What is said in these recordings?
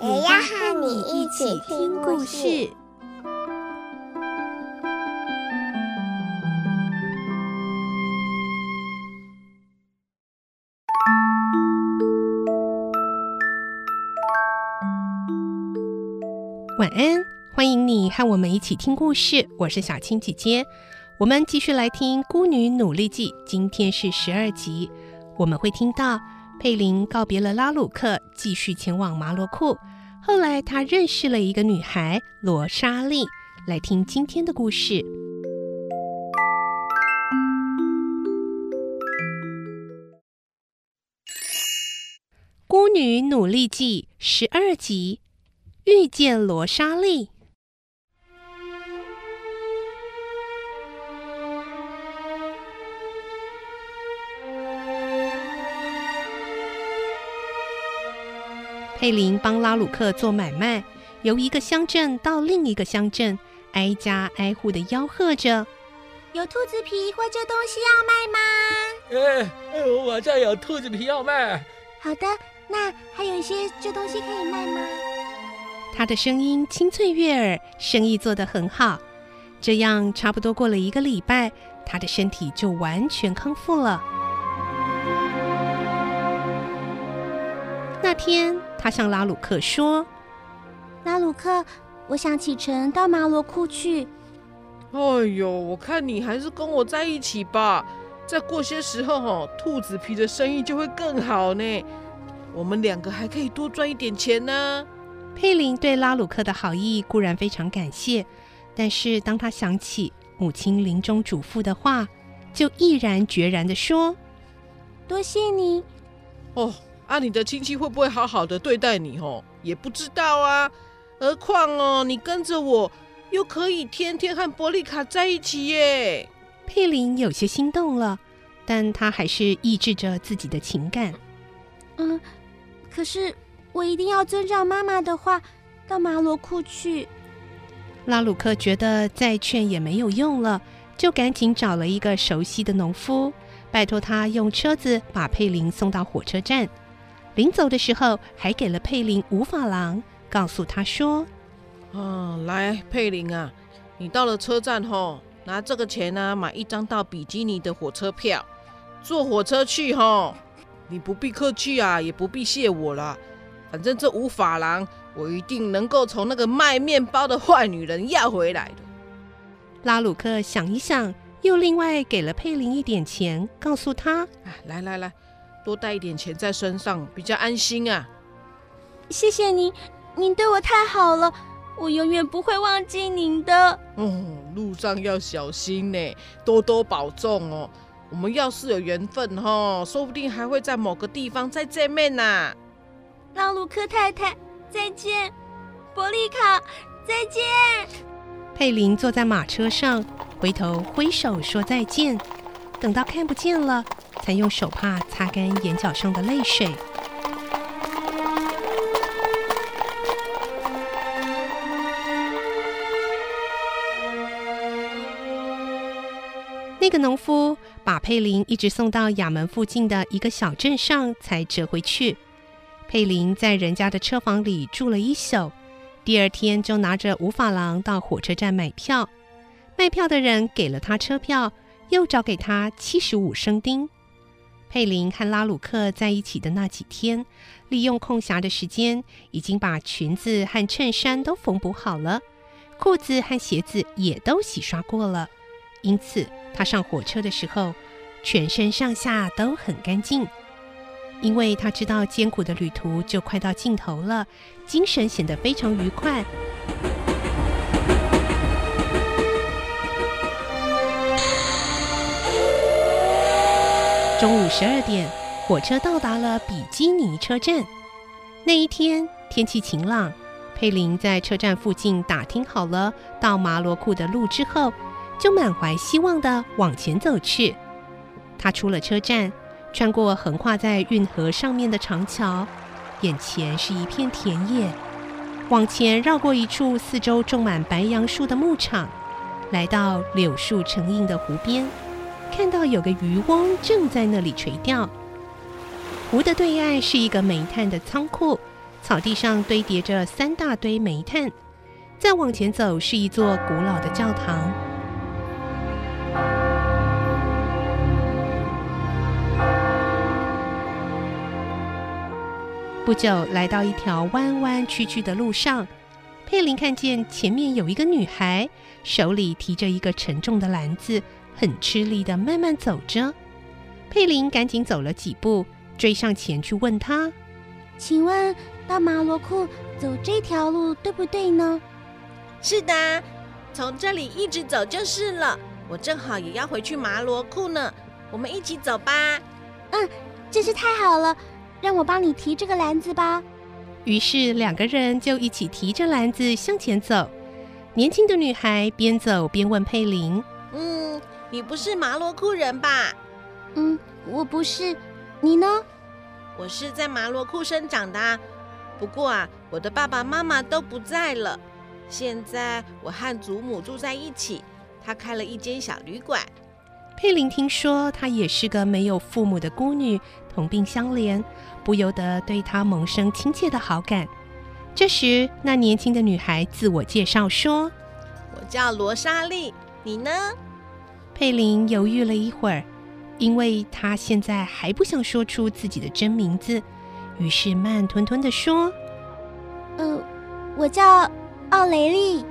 也要和你一起听故事。晚安，欢迎你和我们一起听故事。我是小青姐姐，我们继续来听《孤女努力记》，今天是十二集。我们会听到佩林告别了拉鲁克，继续前往马罗库。后来，他认识了一个女孩罗莎莉。来听今天的故事，《孤女努力记》十二集。遇见罗莎莉，佩林帮拉鲁克做买卖，由一个乡镇到另一个乡镇，挨家挨户的吆喝着：“有兔子皮或旧东西要卖吗？”“哎，我这有兔子皮要卖。”“好的，那还有一些旧东西可以卖吗？”他的声音清脆悦耳，生意做得很好。这样差不多过了一个礼拜，他的身体就完全康复了。那天，他向拉鲁克说：“拉鲁克，我想启程到马罗库去。”“哎呦，我看你还是跟我在一起吧。再过些时候，哈，兔子皮的生意就会更好呢。我们两个还可以多赚一点钱呢。”佩林对拉鲁克的好意固然非常感谢，但是当他想起母亲临终嘱咐的话，就毅然决然地说：“多谢你。”哦，啊，你的亲戚会不会好好的对待你？哦，也不知道啊。何况哦，你跟着我，又可以天天和波利卡在一起耶。佩林有些心动了，但他还是抑制着自己的情感。嗯，可是。我一定要遵照妈妈的话，到马罗库去。拉鲁克觉得再劝也没有用了，就赶紧找了一个熟悉的农夫，拜托他用车子把佩林送到火车站。临走的时候，还给了佩林五法郎，告诉他说：“啊，来，佩林啊，你到了车站后，拿这个钱呢，买一张到比基尼的火车票，坐火车去哈。你不必客气啊，也不必谢我了。”反正这五法郎，我一定能够从那个卖面包的坏女人要回来的。拉鲁克想一想，又另外给了佩林一点钱，告诉他：“来来来，多带一点钱在身上，比较安心啊。”谢谢您，您对我太好了，我永远不会忘记您的。嗯，路上要小心呢，多多保重哦。我们要是有缘分哈，说不定还会在某个地方再见面呢。拉鲁克太太，再见！伯利卡，再见！佩林坐在马车上，回头挥手说再见。等到看不见了，才用手帕擦干眼角上的泪水。那个农夫把佩林一直送到亚门附近的一个小镇上，才折回去。佩林在人家的车房里住了一宿，第二天就拿着五法郎到火车站买票。卖票的人给了他车票，又找给他七十五生丁。佩林和拉鲁克在一起的那几天，利用空暇的时间，已经把裙子和衬衫都缝补好了，裤子和鞋子也都洗刷过了。因此，他上火车的时候，全身上下都很干净。因为他知道艰苦的旅途就快到尽头了，精神显得非常愉快。中午十二点，火车到达了比基尼车站。那一天天气晴朗，佩林在车站附近打听好了到麻罗库的路之后，就满怀希望地往前走去。他出了车站，穿过横跨在运河上面的长桥，眼前是一片田野。往前绕过一处四周种满白杨树的牧场，来到柳树成荫的湖边，看到有个渔翁正在那里垂钓。湖的对岸是一个煤炭的仓库。草地上堆叠着三大堆煤炭，再往前走是一座古老的教堂。不久，来到一条弯弯曲曲的路上，佩林看见前面有一个女孩，手里提着一个沉重的篮子，很吃力地慢慢走着。佩林赶紧走了几步，追上前去问他：“请问？”到麻罗库走这条路对不对呢？是的，从这里一直走就是了。我正好也要回去麻罗库呢，我们一起走吧。嗯，真是太好了，让我帮你提这个篮子吧。于是两个人就一起提着篮子向前走。年轻的女孩边走边问佩林：“嗯，你不是麻罗库人吧？”“嗯，我不是。你呢？”“我是在麻罗库生长的。”不过啊，我的爸爸妈妈都不在了。现在我和祖母住在一起，她开了一间小旅馆。佩林听说她也是个没有父母的孤女，同病相怜，不由得对她萌生亲切的好感。这时，那年轻的女孩自我介绍说：“我叫罗莎莉，你呢？”佩林犹豫了一会儿，因为他现在还不想说出自己的真名字。于是慢吞吞的说：“呃，我叫奥雷利。”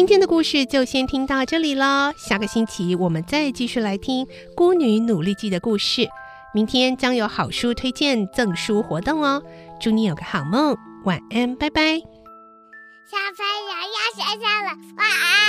今天的故事就先听到这里了，下个星期我们再继续来听《孤女努力记》的故事。明天将有好书推荐赠书活动哦，祝你有个好梦，晚安，拜拜。小朋友要睡觉了，晚安。